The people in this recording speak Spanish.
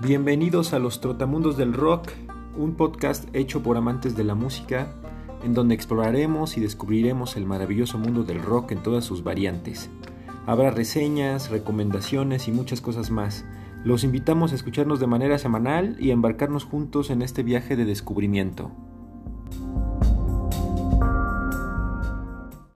Bienvenidos a los Trotamundos del Rock, un podcast hecho por amantes de la música, en donde exploraremos y descubriremos el maravilloso mundo del rock en todas sus variantes. Habrá reseñas, recomendaciones y muchas cosas más. Los invitamos a escucharnos de manera semanal y a embarcarnos juntos en este viaje de descubrimiento.